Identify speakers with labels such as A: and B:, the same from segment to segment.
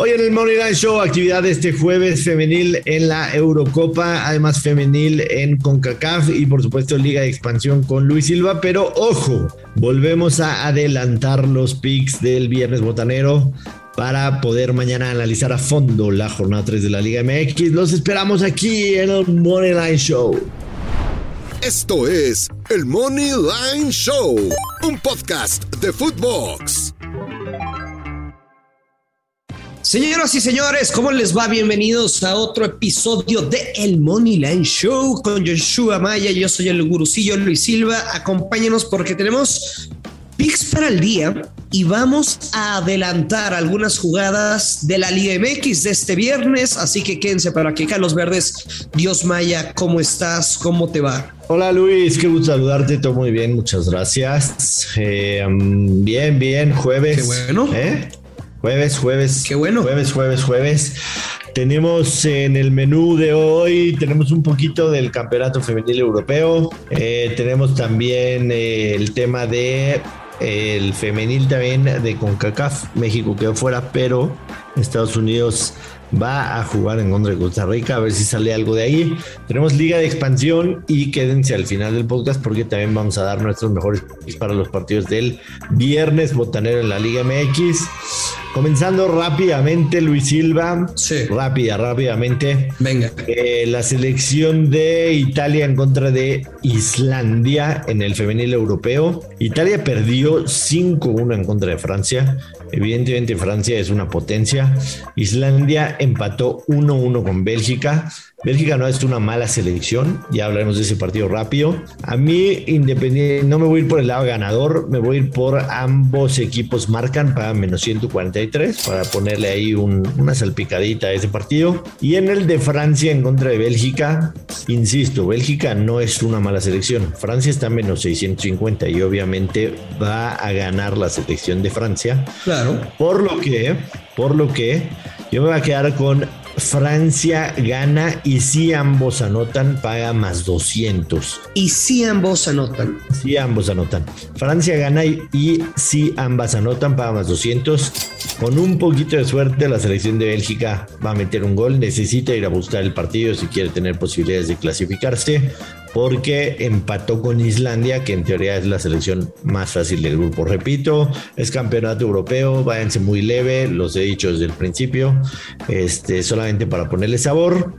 A: Hoy en el Money Line Show, actividad este jueves femenil en la Eurocopa, además femenil en CONCACAF y por supuesto Liga de Expansión con Luis Silva, pero ojo, volvemos a adelantar los picks del viernes botanero para poder mañana analizar a fondo la jornada 3 de la Liga MX. Los esperamos aquí en el Money Line Show.
B: Esto es el Money Line Show, un podcast de Footbox.
C: Señoras y señores, ¿cómo les va? Bienvenidos a otro episodio de El Money Line Show con Joshua Maya. Yo soy el gurucillo Luis Silva. Acompáñenos porque tenemos picks para el día y vamos a adelantar algunas jugadas de la Liga MX de este viernes. Así que quédense para que Carlos Verdes, Dios Maya, ¿cómo estás? ¿Cómo te va?
A: Hola Luis, qué gusto saludarte, todo muy bien, muchas gracias. Eh, um, bien, bien, jueves.
C: Qué bueno.
A: ¿Eh? Jueves, jueves.
C: Qué bueno.
A: Jueves, jueves, jueves. Tenemos en el menú de hoy, tenemos un poquito del Campeonato Femenil Europeo. Eh, tenemos también eh, el tema de el femenil también de CONCACAF. México quedó fuera, pero Estados Unidos va a jugar en contra de Costa Rica, a ver si sale algo de ahí. Tenemos Liga de Expansión y quédense al final del podcast porque también vamos a dar nuestros mejores para los partidos del viernes botanero en la Liga MX. Comenzando rápidamente, Luis Silva.
C: Sí.
A: Rápida, rápidamente.
C: Venga.
A: Eh, la selección de Italia en contra de Islandia en el femenil europeo. Italia perdió 5-1 en contra de Francia. Evidentemente Francia es una potencia. Islandia empató 1-1 con Bélgica. Bélgica no es una mala selección, ya hablaremos de ese partido rápido. A mí, independiente, no me voy a ir por el lado ganador, me voy a ir por ambos equipos marcan para menos 143 para ponerle ahí una salpicadita a ese partido. Y en el de Francia en contra de Bélgica, insisto, Bélgica no es una mala selección. Francia está a menos 650 y obviamente va a ganar la selección de Francia.
C: Claro.
A: Por lo que, por lo que yo me voy a quedar con Francia gana y si ambos anotan, paga más 200.
C: Y si ambos anotan.
A: Si ambos anotan. Francia gana y, y si ambas anotan, paga más 200. Con un poquito de suerte, la selección de Bélgica va a meter un gol. Necesita ir a buscar el partido si quiere tener posibilidades de clasificarse porque empató con Islandia, que en teoría es la selección más fácil del grupo. Repito, es campeonato europeo, váyanse muy leve, los he dicho desde el principio, este, solamente para ponerle sabor.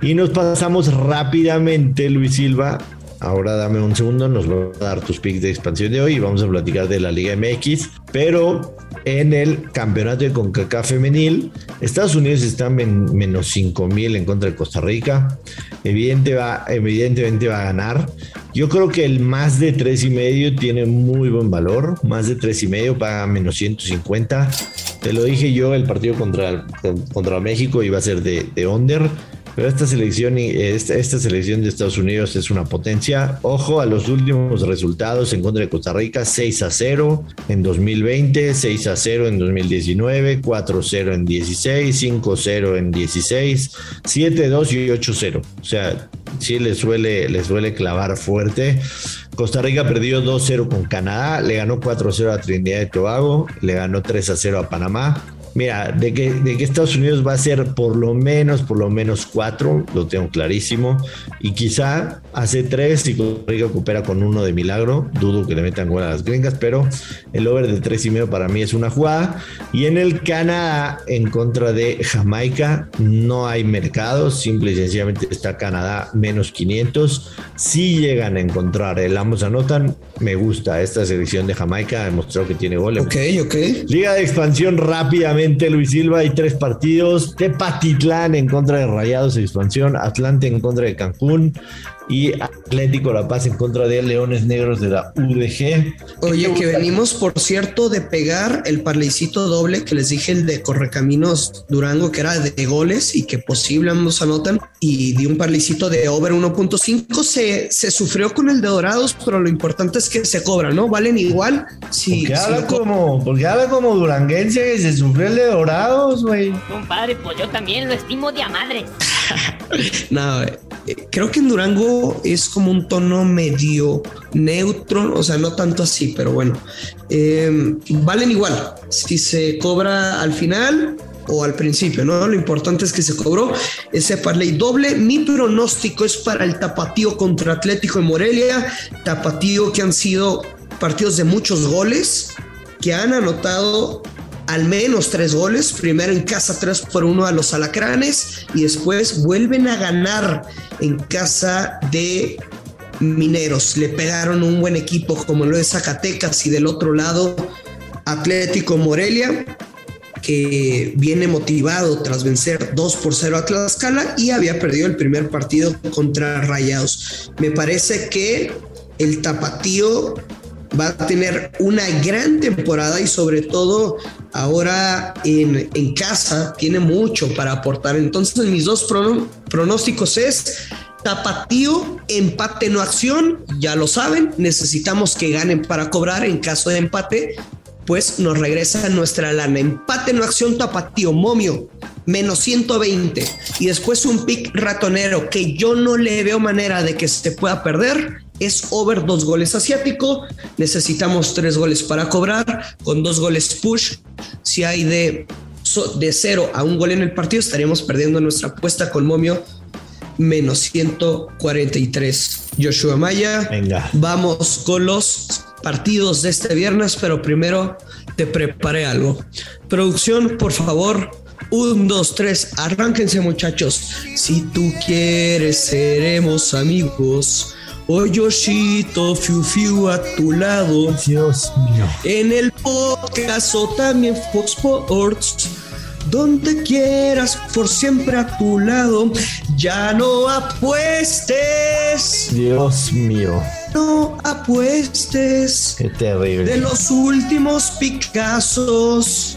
A: Y nos pasamos rápidamente, Luis Silva. Ahora dame un segundo, nos va a dar tus picks de expansión de hoy y vamos a platicar de la Liga MX. Pero en el campeonato de CONCACAF femenil, Estados Unidos está en menos 5 mil en contra de Costa Rica. Evidente va, evidentemente va a ganar. Yo creo que el más de tres y medio tiene muy buen valor. Más de tres y medio paga menos 150. Te lo dije yo, el partido contra, contra México iba a ser de, de under. Pero esta selección, esta, esta selección de Estados Unidos es una potencia. Ojo a los últimos resultados en contra de Costa Rica: 6 a 0 en 2020, 6 a 0 en 2019, 4 a 0 en 16, 5 a 0 en 16, 7 a 2 y 8 a 0. O sea, sí les suele, les suele clavar fuerte. Costa Rica perdió 2-0 con Canadá, le ganó 4-0 a Trinidad y Tobago, le ganó 3-0 a Panamá. Mira, de que, de que Estados Unidos va a ser por lo menos, por lo menos cuatro, lo tengo clarísimo. Y quizá hace tres y Costa Rica recupera con uno de milagro. Dudo que le metan gol a las gringas, pero el over de tres y medio para mí es una jugada. Y en el Canadá, en contra de Jamaica, no hay mercado. Simple y sencillamente está Canadá menos 500. Si llegan a encontrar el ambos anotan, me gusta esta selección de Jamaica. Ha demostrado que tiene goles.
C: Ok, ok.
A: Liga de expansión rápidamente. Luis Silva, hay tres partidos. Tepatitlán en contra de Rayados Expansión, Atlante en contra de Cancún y Atlético La Paz en contra de Leones Negros de la UDG.
C: Oye, que venimos, por cierto, de pegar el parlecito doble que les dije, el de Correcaminos Durango, que era de goles y que posible ambos anotan, y di un parlecito de over 1.5. Se, se sufrió con el de Dorados, pero lo importante es que se cobra, ¿no? Valen igual.
A: Si, porque, habla como, porque habla como duranguense que se sufrió el de Dorados, güey.
D: Compadre, pues yo también lo estimo de a madre.
C: no, eh, creo que en Durango es como un tono medio neutro, o sea, no tanto así, pero bueno, em, valen igual si se cobra al final o al principio, ¿no? Lo importante es que se cobró ese parlay doble. Mi pronóstico es para el Tapatío contra Atlético de Morelia, Tapatío que han sido partidos de muchos goles, que han anotado al menos tres goles, primero en casa 3 por 1 a los alacranes y después vuelven a ganar en casa de Mineros. Le pegaron un buen equipo como lo de Zacatecas y del otro lado Atlético Morelia que viene motivado tras vencer 2 por 0 a Tlaxcala y había perdido el primer partido contra Rayados. Me parece que el tapatío va a tener una gran temporada y sobre todo ahora en, en casa tiene mucho para aportar. Entonces mis dos pronósticos es Tapatío, empate no acción, ya lo saben, necesitamos que ganen para cobrar en caso de empate, pues nos regresa nuestra lana. Empate no acción, tapatío, momio, menos 120 y después un pick ratonero que yo no le veo manera de que se pueda perder es over dos goles asiático. Necesitamos tres goles para cobrar. Con dos goles push, si hay de, de cero a un gol en el partido, estaríamos perdiendo nuestra apuesta con momio menos 143. Joshua Maya.
A: Venga.
C: Vamos con los partidos de este viernes, pero primero te preparé algo. Producción, por favor. Un, dos, tres, arránquense muchachos. Si tú quieres, seremos amigos. Yoshito Fiu Fiu a tu lado.
A: Dios mío.
C: En el podcast o también Fox Sports. Donde quieras, por siempre a tu lado. Ya no apuestes.
A: Dios mío.
C: No apuestes.
A: Qué terrible.
C: De los últimos picazos.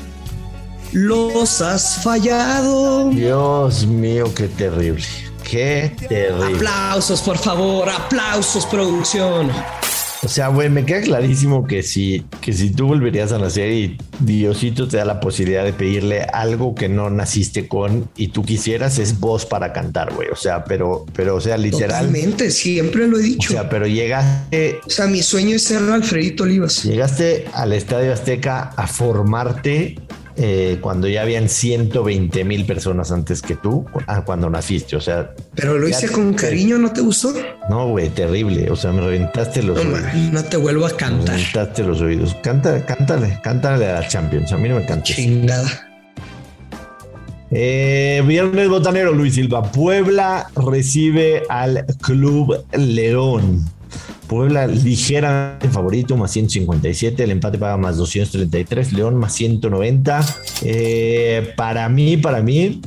C: Los has fallado.
A: Dios mío, qué terrible. Qué terrible.
C: Aplausos, por favor, aplausos, producción.
A: O sea, güey, me queda clarísimo que si, que si tú volverías a nacer y Diosito te da la posibilidad de pedirle algo que no naciste con y tú quisieras, es voz para cantar, güey. O sea, pero, pero, o sea, literal.
C: Totalmente, siempre lo he dicho.
A: O sea, pero llegaste.
C: O sea, mi sueño es ser Alfredito Olivas.
A: Llegaste al Estadio Azteca a formarte eh, cuando ya habían 120 mil personas antes que tú, ah, cuando naciste, o sea...
C: Pero lo hice con cariño, ¿no te gustó?
A: No, güey, terrible, o sea, me reventaste los
C: no, oídos. No te vuelvo a cantar.
A: Me reventaste los oídos. Canta, cántale, cántale a la Champions, a mí no me canta.
C: Chingada.
A: Eh, viernes botanero Luis Silva. Puebla recibe al Club León. Puebla ligeramente favorito, más 157. El empate paga más 233. León más 190. Eh, para mí, para mí,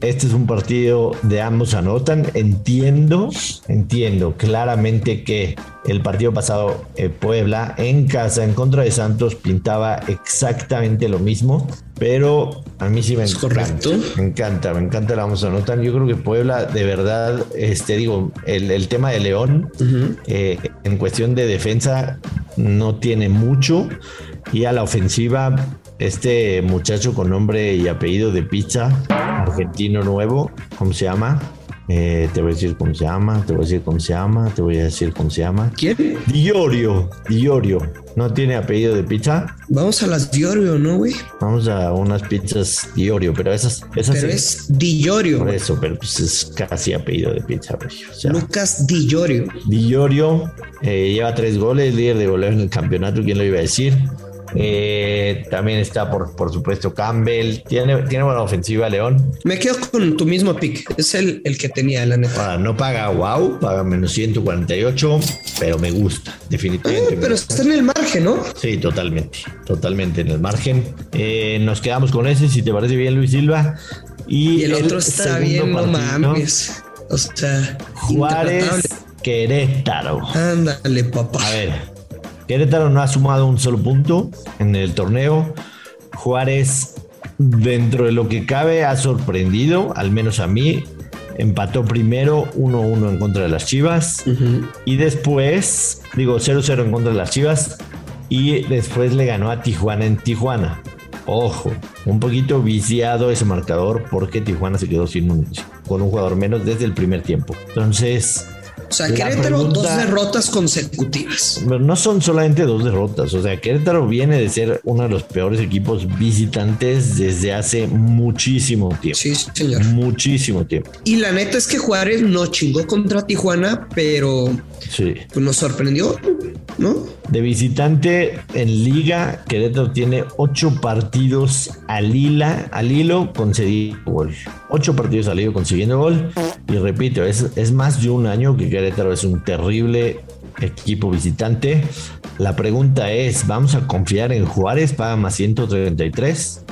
A: este es un partido de ambos anotan. Entiendo, entiendo claramente que el partido pasado eh, Puebla en casa en contra de Santos pintaba exactamente lo mismo, pero a mí sí me encanta.
C: Correcto.
A: Me encanta, me encanta la vamos a anotar. Yo creo que Puebla de verdad, este digo, el, tema de León eh, en cuestión de defensa no tiene mucho y a la ofensiva este muchacho con nombre y apellido de pizza, argentino nuevo, ¿cómo se llama? Eh, te voy a decir cómo se llama, te voy a decir cómo se llama, te voy a decir cómo se llama.
C: ¿Quién?
A: Diorio, Diorio. ¿No tiene apellido de pizza?
C: Vamos a las Diorio, ¿no, güey?
A: Vamos a unas pizzas Diorio, pero esas... esas
C: pero es Diorio.
A: Por eso, pero pues es casi apellido de pizza, güey.
C: O sea, Lucas Diorio.
A: Diorio eh, lleva tres goles, líder de goleo en el campeonato, ¿quién lo iba a decir? Eh, también está, por, por supuesto, Campbell. Tiene, tiene buena ofensiva, León.
C: Me quedo con tu mismo pick. Es el, el que tenía, la neta.
A: no paga wow, paga menos 148, pero me gusta, definitivamente.
C: pero está en el margen, ¿no?
A: Sí, totalmente, totalmente en el margen. Eh, nos quedamos con ese, si te parece bien, Luis Silva.
C: Y, el, otro está bien, no mames. O sea,
A: Juárez Querétaro.
C: Ándale, papá.
A: A ver, Querétaro no ha sumado un solo punto en el torneo. Juárez, dentro de lo que cabe, ha sorprendido, al menos a mí. Empató primero 1-1 en contra de las Chivas. Y después, digo 0-0 en contra de las Chivas. Y después le ganó a Tijuana en Tijuana. Ojo, un poquito viciado ese marcador porque Tijuana se quedó sin un, con un jugador menos desde el primer tiempo. Entonces,
C: o sea, Querétaro, dos derrotas consecutivas.
A: No son solamente dos derrotas. O sea, Querétaro viene de ser uno de los peores equipos visitantes desde hace muchísimo tiempo.
C: Sí, señor.
A: Muchísimo tiempo.
C: Y la neta es que Juárez no chingó contra Tijuana, pero
A: sí.
C: pues nos sorprendió, ¿no?
A: De visitante en liga, Querétaro tiene ocho partidos al, hila, al hilo concediendo gol. Ocho partidos al hilo consiguiendo gol. Y repito, es, es más de un año que Querétaro es un terrible equipo visitante. La pregunta es, ¿vamos a confiar en Juárez para más 133?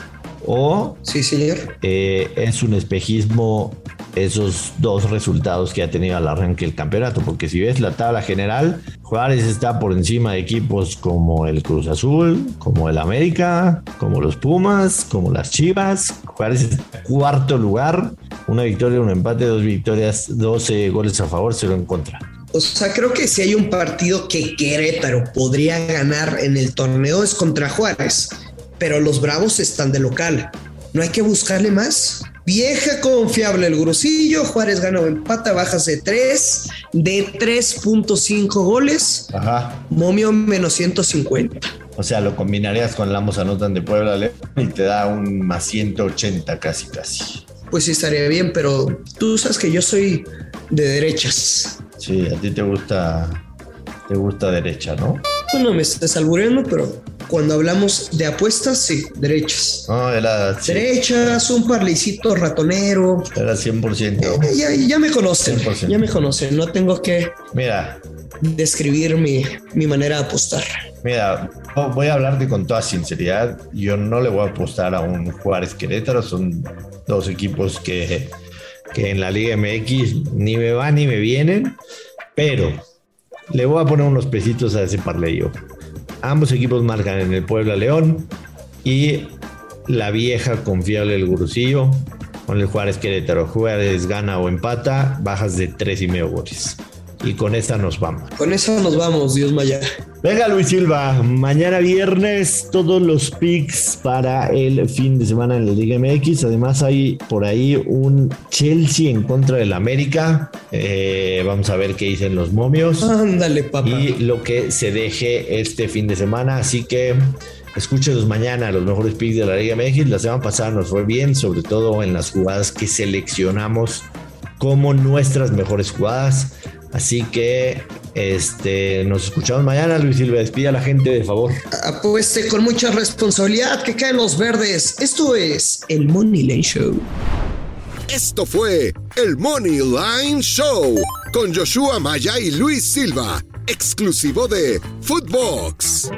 A: ¿O
C: sí, señor.
A: Eh, es un espejismo esos dos resultados que ha tenido al arranque del campeonato? Porque si ves la tabla general, Juárez está por encima de equipos como el Cruz Azul, como el América, como los Pumas, como las Chivas. Juárez es cuarto lugar, una victoria, un empate, dos victorias, 12 goles a favor, cero en contra.
C: O sea, creo que si hay un partido que Querétaro podría ganar en el torneo es contra Juárez, pero los Bravos están de local. No hay que buscarle más. Vieja confiable el grusillo. Juárez gana o empata, bajas de 3, de 3.5 goles.
A: Ajá.
C: Momio menos 150.
A: O sea, lo combinarías con el ambos anotan de Puebla León y te da un más 180 casi, casi.
C: Pues sí, estaría bien, pero tú sabes que yo soy de derechas.
A: Sí, a ti te gusta, te gusta derecha, ¿no?
C: No, me estás albureando, pero cuando hablamos de apuestas, sí, derechas.
A: No, era.
C: Derechas, un parlicito ratonero.
A: Era 100%.
C: Eh, ya, me conocen. Ya me conocen. No tengo que.
A: Mira.
C: Describir mi, mi manera de apostar.
A: Mira, voy a hablarte con toda sinceridad. Yo no le voy a apostar a un Juárez Querétaro. Son dos equipos que, que en la Liga MX ni me van ni me vienen. Pero le voy a poner unos pesitos a ese parleyo. Ambos equipos marcan en el Puebla León y la vieja confiable del Gurusillo con el Juárez Querétaro. Juárez gana o empata, bajas de tres y medio goles. Y con esta nos vamos.
C: Con esa nos vamos, Dios Maya.
A: Venga, Luis Silva. Mañana viernes, todos los picks para el fin de semana en la Liga MX. Además, hay por ahí un Chelsea en contra del América. Eh, vamos a ver qué dicen los momios.
C: Ándale, papá.
A: Y lo que se deje este fin de semana. Así que escúchenos mañana los mejores picks de la Liga MX. La semana pasada nos fue bien, sobre todo en las jugadas que seleccionamos como nuestras mejores jugadas. Así que este, nos escuchamos mañana. Luis Silva, despide a la gente, de favor.
C: Apueste con mucha responsabilidad que caen los verdes. Esto es el Money Line Show.
B: Esto fue el Money Line Show con Joshua Maya y Luis Silva, exclusivo de Footbox.